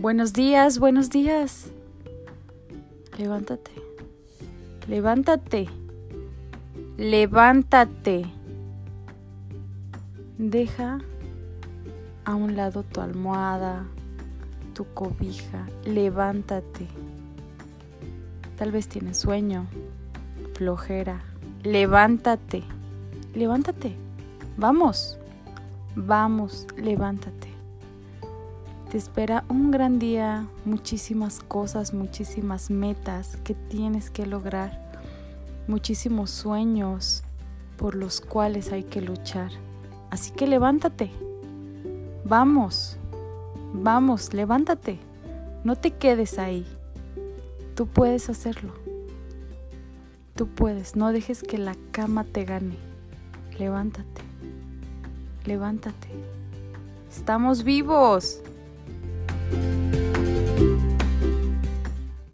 Buenos días, buenos días. Levántate. Levántate. Levántate. Deja a un lado tu almohada, tu cobija. Levántate. Tal vez tienes sueño, flojera. Levántate. Levántate. Vamos. Vamos, levántate. Te espera un gran día, muchísimas cosas, muchísimas metas que tienes que lograr, muchísimos sueños por los cuales hay que luchar. Así que levántate. Vamos, vamos, levántate. No te quedes ahí. Tú puedes hacerlo. Tú puedes. No dejes que la cama te gane. Levántate. Levántate. Estamos vivos. Bye.